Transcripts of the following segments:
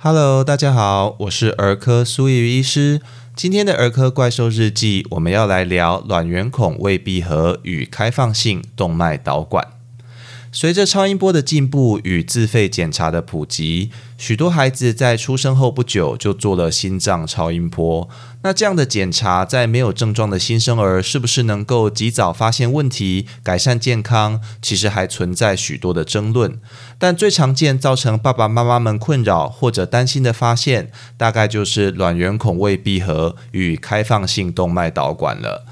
Hello，大家好，我是儿科苏玉医师。今天的儿科怪兽日记，我们要来聊卵圆孔未闭合与开放性动脉导管。随着超音波的进步与自费检查的普及，许多孩子在出生后不久就做了心脏超音波。那这样的检查，在没有症状的新生儿，是不是能够及早发现问题、改善健康？其实还存在许多的争论。但最常见造成爸爸妈妈们困扰或者担心的发现，大概就是卵圆孔未闭合与开放性动脉导管了。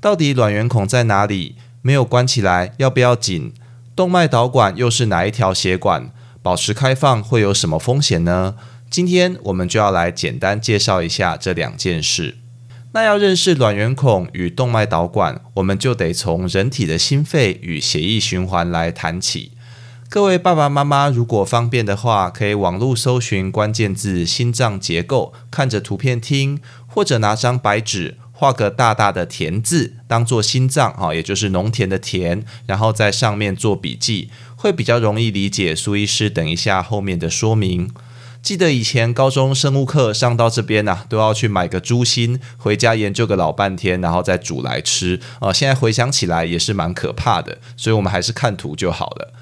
到底卵圆孔在哪里？没有关起来，要不要紧？动脉导管又是哪一条血管？保持开放会有什么风险呢？今天我们就要来简单介绍一下这两件事。那要认识卵圆孔与动脉导管，我们就得从人体的心肺与血液循环来谈起。各位爸爸妈妈，如果方便的话，可以网络搜寻关键字“心脏结构”，看着图片听，或者拿张白纸。画个大大的田字，当做心脏哈，也就是农田的田，然后在上面做笔记，会比较容易理解。苏医师等一下后面的说明。记得以前高中生物课上到这边呢，都要去买个猪心回家研究个老半天，然后再煮来吃啊。现在回想起来也是蛮可怕的，所以我们还是看图就好了。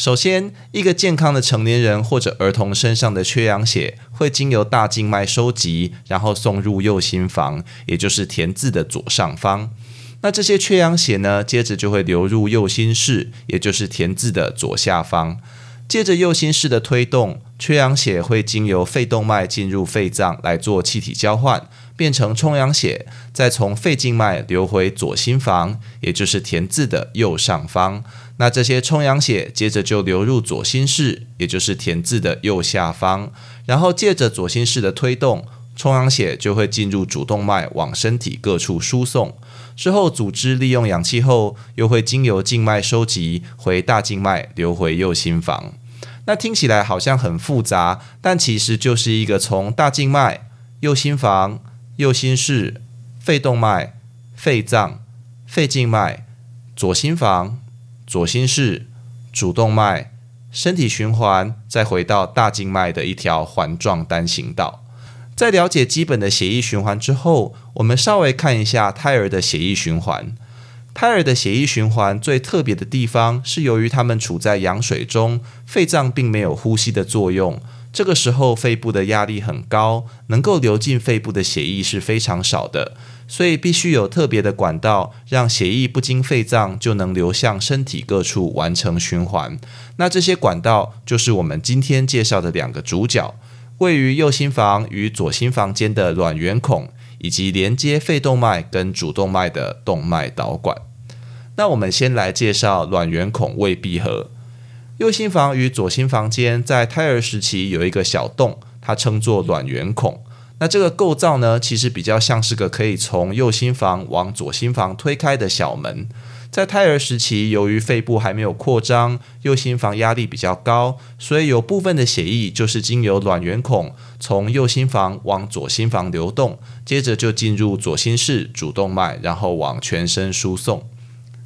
首先，一个健康的成年人或者儿童身上的缺氧血会经由大静脉收集，然后送入右心房，也就是田字的左上方。那这些缺氧血呢，接着就会流入右心室，也就是田字的左下方。借着右心室的推动，缺氧血会经由肺动脉进入肺脏来做气体交换，变成充氧血，再从肺静脉流回左心房，也就是田字的右上方。那这些充氧血接着就流入左心室，也就是田字的右下方，然后借着左心室的推动，充氧血就会进入主动脉往身体各处输送。之后组织利用氧气后，又会经由静脉收集回大静脉流回右心房。那听起来好像很复杂，但其实就是一个从大静脉、右心房、右心室、肺动脉、肺脏、肺静脉、左心房。左心室、主动脉、身体循环，再回到大静脉的一条环状单行道。在了解基本的血液循环之后，我们稍微看一下胎儿的血液循环。胎儿的血液循环最特别的地方是，由于他们处在羊水中，肺脏并没有呼吸的作用。这个时候，肺部的压力很高，能够流进肺部的血液是非常少的。所以必须有特别的管道，让血液不经肺脏就能流向身体各处完成循环。那这些管道就是我们今天介绍的两个主角：位于右心房与左心房间的卵圆孔，以及连接肺动脉跟主动脉的动脉导管。那我们先来介绍卵圆孔未闭合。右心房与左心房间在胎儿时期有一个小洞，它称作卵圆孔。那这个构造呢，其实比较像是个可以从右心房往左心房推开的小门。在胎儿时期，由于肺部还没有扩张，右心房压力比较高，所以有部分的血液就是经由卵圆孔从右心房往左心房流动，接着就进入左心室主动脉，然后往全身输送。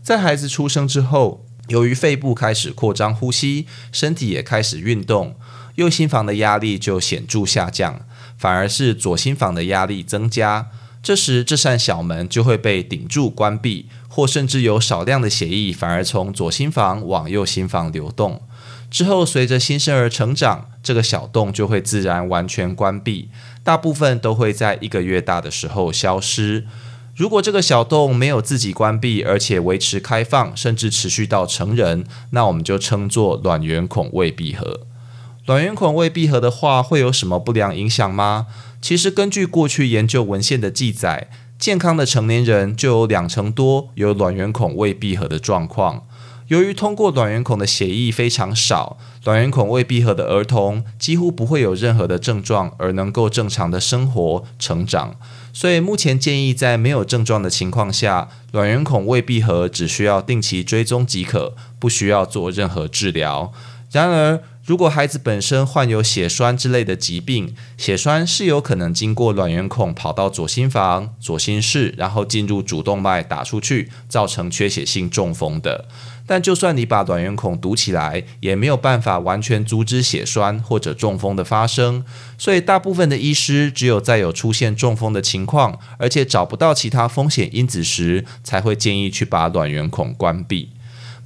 在孩子出生之后，由于肺部开始扩张呼吸，身体也开始运动，右心房的压力就显著下降。反而是左心房的压力增加，这时这扇小门就会被顶住关闭，或甚至有少量的血液反而从左心房往右心房流动。之后随着新生儿成长，这个小洞就会自然完全关闭，大部分都会在一个月大的时候消失。如果这个小洞没有自己关闭，而且维持开放，甚至持续到成人，那我们就称作卵圆孔未闭合。卵圆孔未闭合的话，会有什么不良影响吗？其实根据过去研究文献的记载，健康的成年人就有两成多有卵圆孔未闭合的状况。由于通过卵圆孔的血液非常少，卵圆孔未闭合的儿童几乎不会有任何的症状，而能够正常的生活成长。所以目前建议在没有症状的情况下，卵圆孔未闭合只需要定期追踪即可，不需要做任何治疗。然而，如果孩子本身患有血栓之类的疾病，血栓是有可能经过卵圆孔跑到左心房、左心室，然后进入主动脉打出去，造成缺血性中风的。但就算你把卵圆孔堵起来，也没有办法完全阻止血栓或者中风的发生。所以，大部分的医师只有在有出现中风的情况，而且找不到其他风险因子时，才会建议去把卵圆孔关闭。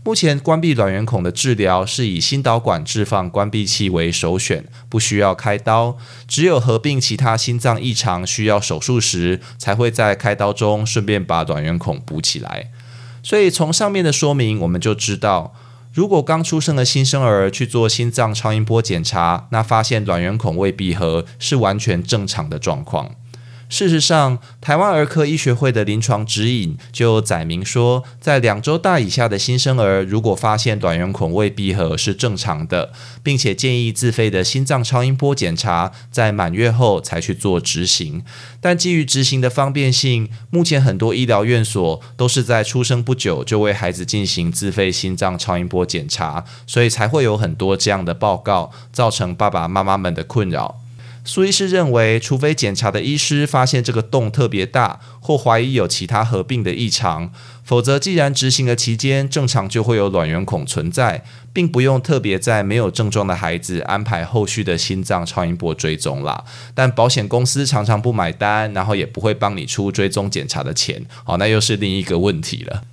目前关闭卵圆孔的治疗是以心导管置放关闭器为首选，不需要开刀。只有合并其他心脏异常需要手术时，才会在开刀中顺便把卵圆孔补起来。所以从上面的说明，我们就知道，如果刚出生的新生儿去做心脏超音波检查，那发现卵圆孔未闭合是完全正常的状况。事实上，台湾儿科医学会的临床指引就载明说，在两周大以下的新生儿，如果发现卵圆孔未闭合是正常的，并且建议自费的心脏超音波检查，在满月后才去做执行。但基于执行的方便性，目前很多医疗院所都是在出生不久就为孩子进行自费心脏超音波检查，所以才会有很多这样的报告，造成爸爸妈妈们的困扰。苏医师认为，除非检查的医师发现这个洞特别大，或怀疑有其他合并的异常，否则既然执行的期间正常就会有卵圆孔存在，并不用特别在没有症状的孩子安排后续的心脏超音波追踪啦。但保险公司常常不买单，然后也不会帮你出追踪检查的钱，好，那又是另一个问题了。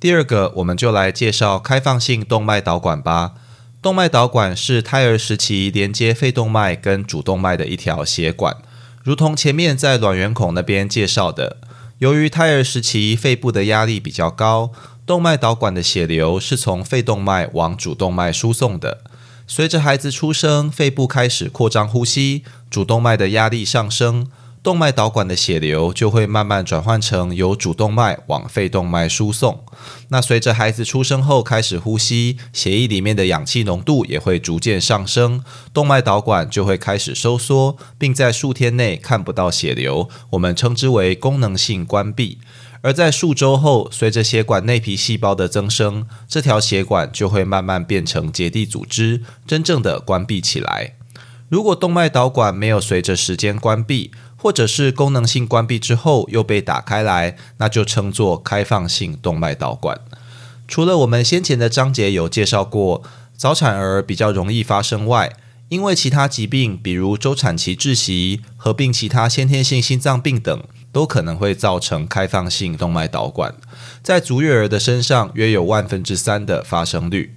第二个，我们就来介绍开放性动脉导管吧。动脉导管是胎儿时期连接肺动脉跟主动脉的一条血管，如同前面在卵圆孔那边介绍的，由于胎儿时期肺部的压力比较高，动脉导管的血流是从肺动脉往主动脉输送的。随着孩子出生，肺部开始扩张呼吸，主动脉的压力上升。动脉导管的血流就会慢慢转换成由主动脉往肺动脉输送。那随着孩子出生后开始呼吸，血液里面的氧气浓度也会逐渐上升，动脉导管就会开始收缩，并在数天内看不到血流，我们称之为功能性关闭。而在数周后，随着血管内皮细胞的增生，这条血管就会慢慢变成结缔组织，真正的关闭起来。如果动脉导管没有随着时间关闭，或者是功能性关闭之后又被打开来，那就称作开放性动脉导管。除了我们先前的章节有介绍过，早产儿比较容易发生外，因为其他疾病，比如周产期窒息、合并其他先天性心脏病等，都可能会造成开放性动脉导管。在足月儿的身上，约有万分之三的发生率。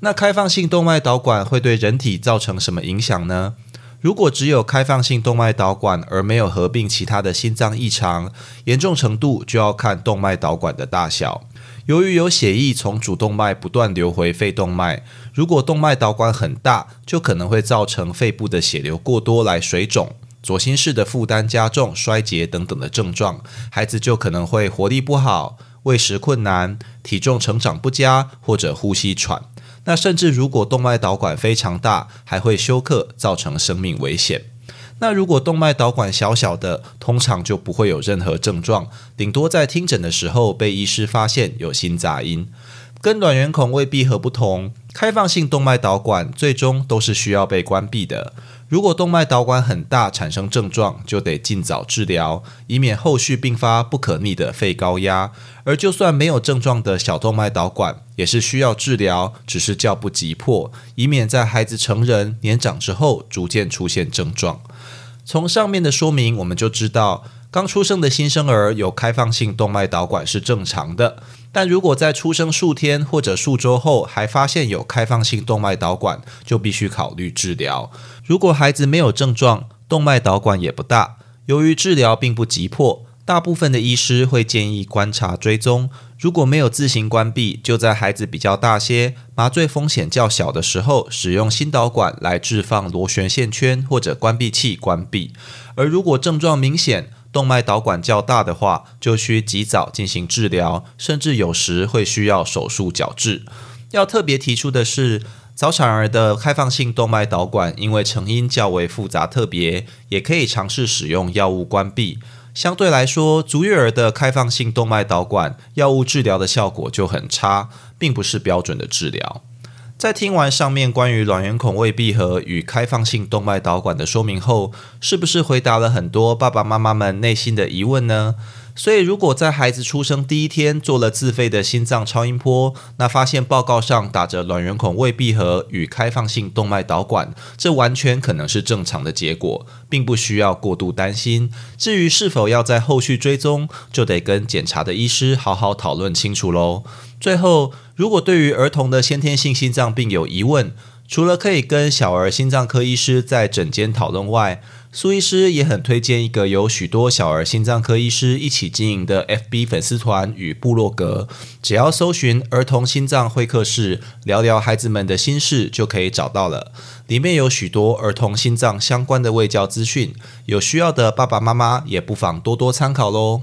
那开放性动脉导管会对人体造成什么影响呢？如果只有开放性动脉导管而没有合并其他的心脏异常，严重程度就要看动脉导管的大小。由于有血液从主动脉不断流回肺动脉，如果动脉导管很大，就可能会造成肺部的血流过多来水肿、左心室的负担加重、衰竭等等的症状，孩子就可能会活力不好、喂食困难、体重成长不佳或者呼吸喘。那甚至如果动脉导管非常大，还会休克，造成生命危险。那如果动脉导管小小的，通常就不会有任何症状，顶多在听诊的时候被医师发现有心杂音。跟卵圆孔未闭合不同，开放性动脉导管最终都是需要被关闭的。如果动脉导管很大，产生症状，就得尽早治疗，以免后续并发不可逆的肺高压。而就算没有症状的小动脉导管，也是需要治疗，只是较不急迫，以免在孩子成人年长之后逐渐出现症状。从上面的说明，我们就知道。刚出生的新生儿有开放性动脉导管是正常的，但如果在出生数天或者数周后还发现有开放性动脉导管，就必须考虑治疗。如果孩子没有症状，动脉导管也不大，由于治疗并不急迫，大部分的医师会建议观察追踪。如果没有自行关闭，就在孩子比较大些、麻醉风险较小的时候，使用心导管来置放螺旋线圈或者关闭器关闭。而如果症状明显，动脉导管较大的话，就需及早进行治疗，甚至有时会需要手术矫治。要特别提出的是，早产儿的开放性动脉导管因为成因较为复杂特别，也可以尝试使用药物关闭。相对来说，足月儿的开放性动脉导管药物治疗的效果就很差，并不是标准的治疗。在听完上面关于卵圆孔未闭合与开放性动脉导管的说明后，是不是回答了很多爸爸妈妈们内心的疑问呢？所以，如果在孩子出生第一天做了自费的心脏超音波，那发现报告上打着卵圆孔未闭合与开放性动脉导管，这完全可能是正常的结果，并不需要过度担心。至于是否要在后续追踪，就得跟检查的医师好好讨论清楚喽。最后，如果对于儿童的先天性心脏病有疑问，除了可以跟小儿心脏科医师在诊间讨论外，苏医师也很推荐一个由许多小儿心脏科医师一起经营的 FB 粉丝团与部落格，只要搜寻“儿童心脏会客室”，聊聊孩子们的心事，就可以找到了。里面有许多儿童心脏相关的卫教资讯，有需要的爸爸妈妈也不妨多多参考喽。